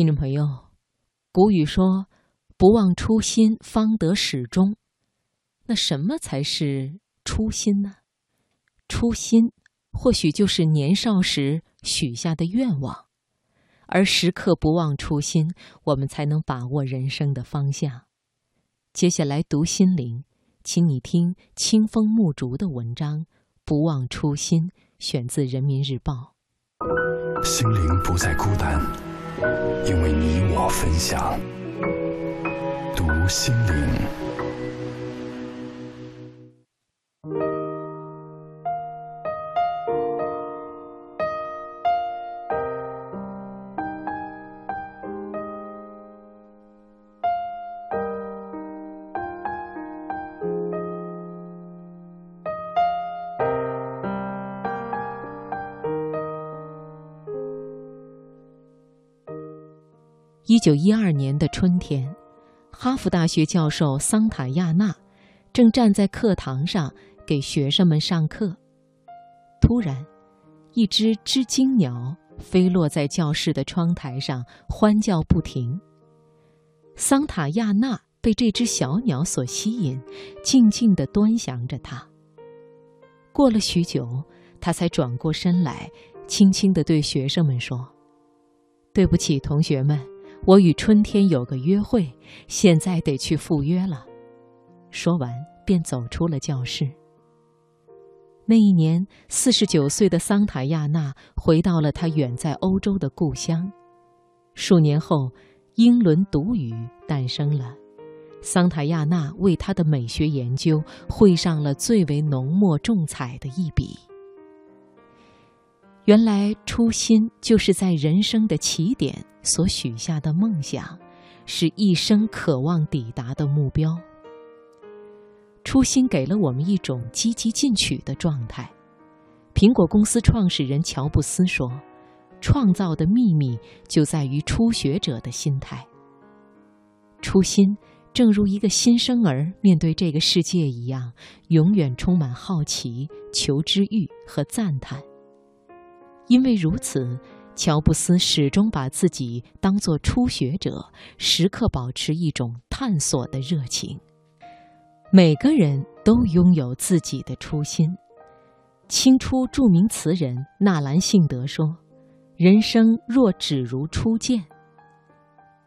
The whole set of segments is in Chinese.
听众朋友，古语说：“不忘初心，方得始终。”那什么才是初心呢？初心或许就是年少时许下的愿望，而时刻不忘初心，我们才能把握人生的方向。接下来读心灵，请你听清风木竹的文章《不忘初心》，选自《人民日报》。心灵不再孤单。因为你我分享，读心灵。一九一二年的春天，哈佛大学教授桑塔亚纳正站在课堂上给学生们上课。突然，一只知更鸟飞落在教室的窗台上，欢叫不停。桑塔亚纳被这只小鸟所吸引，静静地端详着它。过了许久，他才转过身来，轻轻地对学生们说：“对不起，同学们。”我与春天有个约会，现在得去赴约了。说完，便走出了教室。那一年，四十九岁的桑塔亚纳回到了他远在欧洲的故乡。数年后，英伦独语诞生了。桑塔亚纳为他的美学研究绘上了最为浓墨重彩的一笔。原来，初心就是在人生的起点所许下的梦想，是一生渴望抵达的目标。初心给了我们一种积极进取的状态。苹果公司创始人乔布斯说：“创造的秘密就在于初学者的心态。”初心正如一个新生儿面对这个世界一样，永远充满好奇、求知欲和赞叹。因为如此，乔布斯始终把自己当作初学者，时刻保持一种探索的热情。每个人都拥有自己的初心。清初著名词人纳兰性德说：“人生若只如初见。”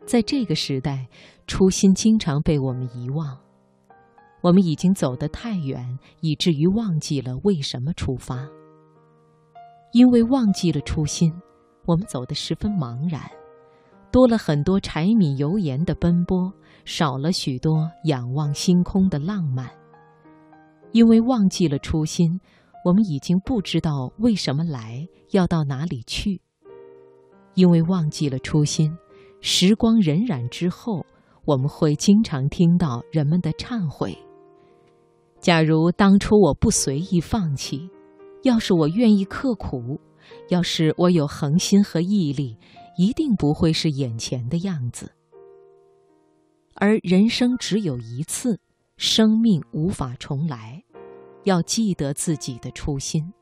在这个时代，初心经常被我们遗忘。我们已经走得太远，以至于忘记了为什么出发。因为忘记了初心，我们走得十分茫然，多了很多柴米油盐的奔波，少了许多仰望星空的浪漫。因为忘记了初心，我们已经不知道为什么来，要到哪里去。因为忘记了初心，时光荏苒之后，我们会经常听到人们的忏悔。假如当初我不随意放弃。要是我愿意刻苦，要是我有恒心和毅力，一定不会是眼前的样子。而人生只有一次，生命无法重来，要记得自己的初心。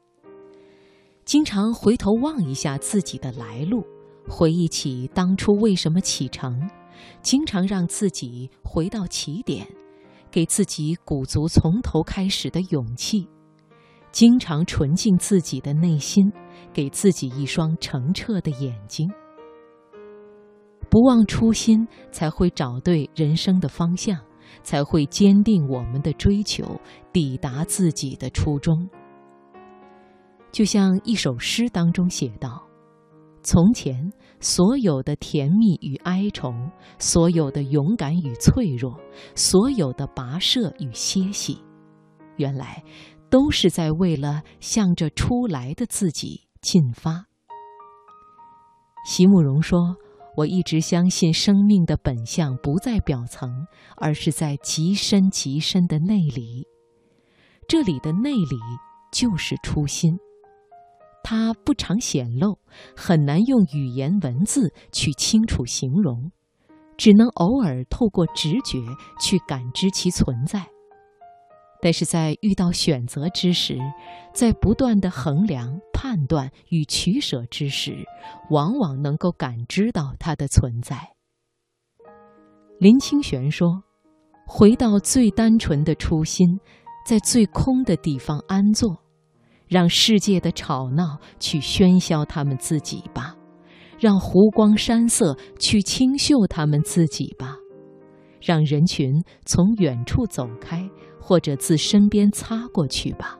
经常回头望一下自己的来路，回忆起当初为什么启程，经常让自己回到起点，给自己鼓足从头开始的勇气。经常纯净自己的内心，给自己一双澄澈的眼睛。不忘初心，才会找对人生的方向，才会坚定我们的追求，抵达自己的初衷。就像一首诗当中写道：“从前所有的甜蜜与哀愁，所有的勇敢与脆弱，所有的跋涉与歇息，原来。”都是在为了向着出来的自己进发。席慕容说：“我一直相信，生命的本相不在表层，而是在极深极深的内里。这里的内里就是初心，它不常显露，很难用语言文字去清楚形容，只能偶尔透过直觉去感知其存在。”但是在遇到选择之时，在不断的衡量、判断与取舍之时，往往能够感知到它的存在。林清玄说：“回到最单纯的初心，在最空的地方安坐，让世界的吵闹去喧嚣他们自己吧，让湖光山色去清秀他们自己吧。”让人群从远处走开，或者自身边擦过去吧。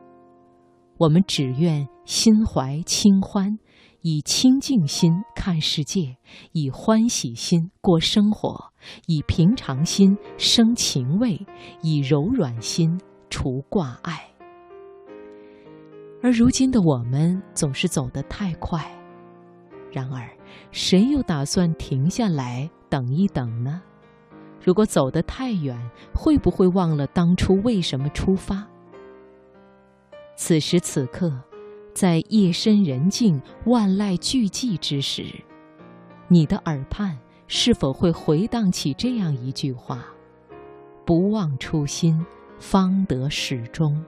我们只愿心怀清欢，以清净心看世界，以欢喜心过生活，以平常心生情味，以柔软心除挂碍。而如今的我们总是走得太快，然而谁又打算停下来等一等呢？如果走得太远，会不会忘了当初为什么出发？此时此刻，在夜深人静、万籁俱寂之时，你的耳畔是否会回荡起这样一句话：“不忘初心，方得始终。”